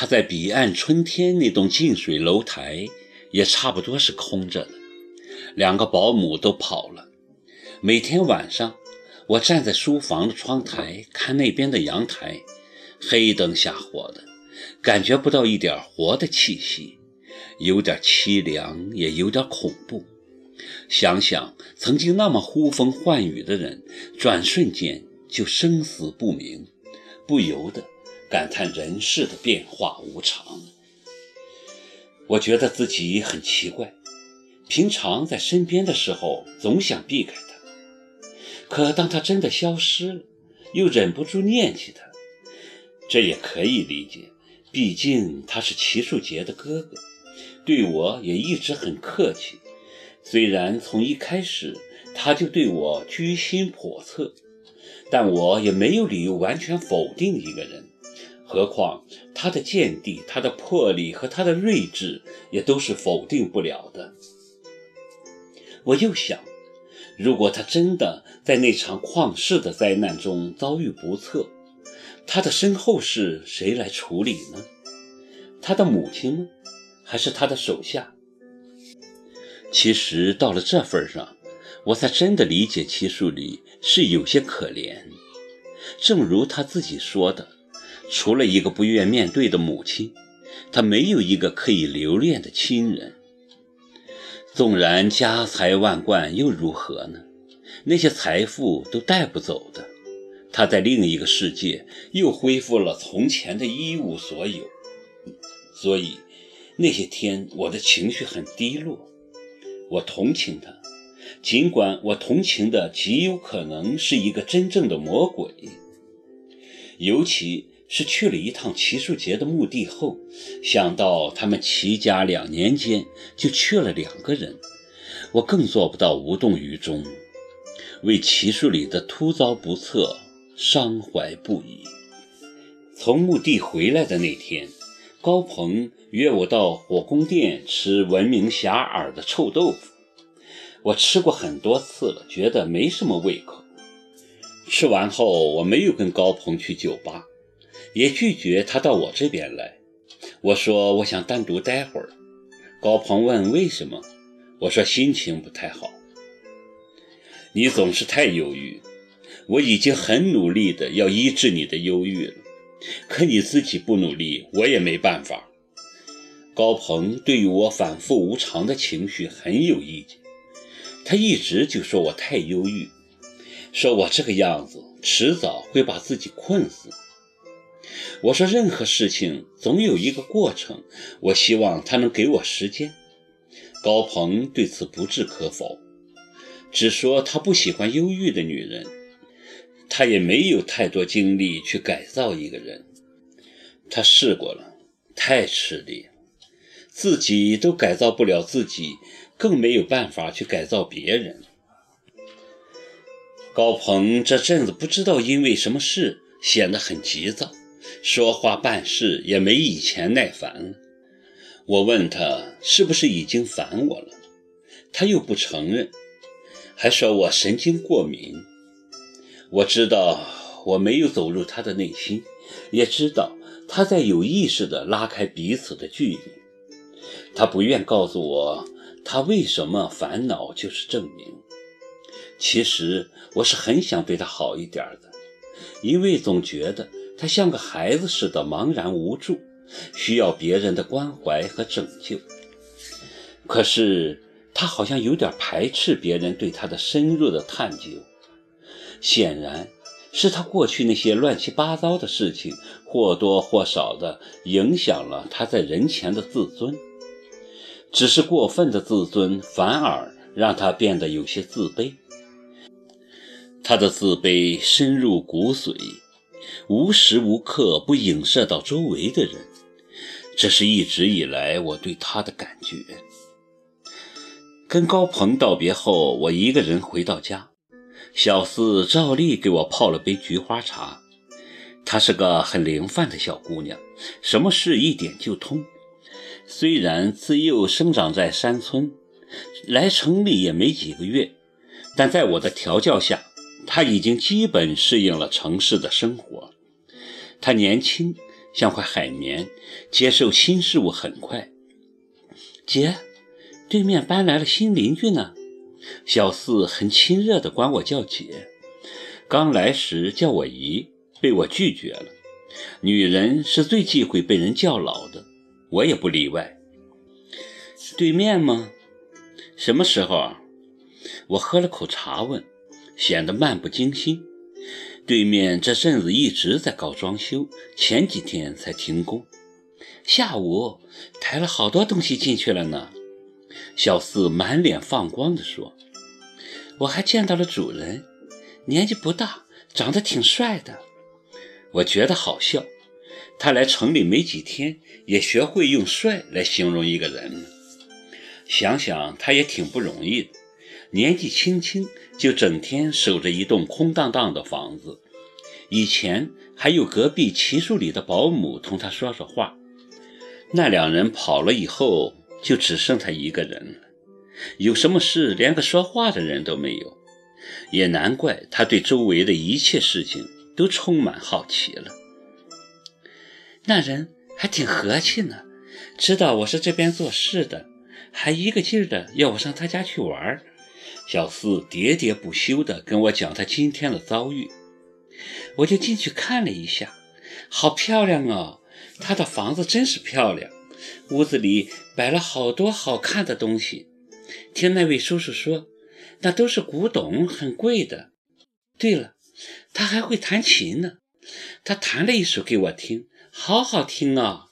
他在彼岸春天那栋近水楼台也差不多是空着的，两个保姆都跑了。每天晚上，我站在书房的窗台看那边的阳台，黑灯瞎火的，感觉不到一点活的气息，有点凄凉，也有点恐怖。想想曾经那么呼风唤雨的人，转瞬间就生死不明，不由得感叹人世的变化无常。我觉得自己很奇怪，平常在身边的时候总想避开他，可当他真的消失了，又忍不住念起他。这也可以理解，毕竟他是齐树杰的哥哥，对我也一直很客气。虽然从一开始他就对我居心叵测，但我也没有理由完全否定一个人。何况他的见地、他的魄力和他的睿智也都是否定不了的。我又想，如果他真的在那场旷世的灾难中遭遇不测，他的身后事谁来处理呢？他的母亲吗？还是他的手下？其实到了这份上，我才真的理解齐树礼是有些可怜。正如他自己说的，除了一个不愿面对的母亲，他没有一个可以留恋的亲人。纵然家财万贯又如何呢？那些财富都带不走的。他在另一个世界又恢复了从前的一无所有。所以那些天，我的情绪很低落。我同情他，尽管我同情的极有可能是一个真正的魔鬼。尤其是去了一趟齐树杰的墓地后，想到他们齐家两年间就去了两个人，我更做不到无动于衷，为齐树里的突遭不测伤怀不已。从墓地回来的那天，高鹏。约我到火宫殿吃闻名遐迩的臭豆腐，我吃过很多次了，觉得没什么胃口。吃完后，我没有跟高鹏去酒吧，也拒绝他到我这边来。我说我想单独待会儿。高鹏问为什么，我说心情不太好。你总是太忧郁，我已经很努力的要医治你的忧郁了，可你自己不努力，我也没办法。高鹏对于我反复无常的情绪很有意见，他一直就说我太忧郁，说我这个样子迟早会把自己困死。我说任何事情总有一个过程，我希望他能给我时间。高鹏对此不置可否，只说他不喜欢忧郁的女人，他也没有太多精力去改造一个人，他试过了，太吃力。自己都改造不了自己，更没有办法去改造别人。高鹏这阵子不知道因为什么事显得很急躁，说话办事也没以前耐烦了。我问他是不是已经烦我了，他又不承认，还说我神经过敏。我知道我没有走入他的内心，也知道他在有意识地拉开彼此的距离。他不愿告诉我他为什么烦恼，就是证明。其实我是很想对他好一点的，因为总觉得他像个孩子似的茫然无助，需要别人的关怀和拯救。可是他好像有点排斥别人对他的深入的探究，显然是他过去那些乱七八糟的事情或多或少的影响了他在人前的自尊。只是过分的自尊，反而让他变得有些自卑。他的自卑深入骨髓，无时无刻不影射到周围的人。这是一直以来我对他的感觉。跟高鹏道别后，我一个人回到家，小四照例给我泡了杯菊花茶。她是个很灵泛的小姑娘，什么事一点就通。虽然自幼生长在山村，来城里也没几个月，但在我的调教下，他已经基本适应了城市的生活。他年轻，像块海绵，接受新事物很快。姐，对面搬来了新邻居呢。小四很亲热地管我叫姐，刚来时叫我姨，被我拒绝了。女人是最忌讳被人叫老的，我也不例外。对面吗？什么时候？我喝了口茶问，显得漫不经心。对面这阵子一直在搞装修，前几天才停工。下午抬了好多东西进去了呢。小四满脸放光地说：“我还见到了主人，年纪不大，长得挺帅的。”我觉得好笑。他来城里没几天，也学会用“帅”来形容一个人了。想想他也挺不容易的，年纪轻轻就整天守着一栋空荡荡的房子。以前还有隔壁奇树里的保姆同他说说话，那两人跑了以后，就只剩他一个人了。有什么事，连个说话的人都没有。也难怪他对周围的一切事情都充满好奇了。那人还挺和气呢，知道我是这边做事的，还一个劲儿的要我上他家去玩儿。小四喋喋不休地跟我讲他今天的遭遇，我就进去看了一下，好漂亮哦！他的房子真是漂亮，屋子里摆了好多好看的东西。听那位叔叔说，那都是古董，很贵的。对了，他还会弹琴呢，他弹了一首给我听。好好听啊！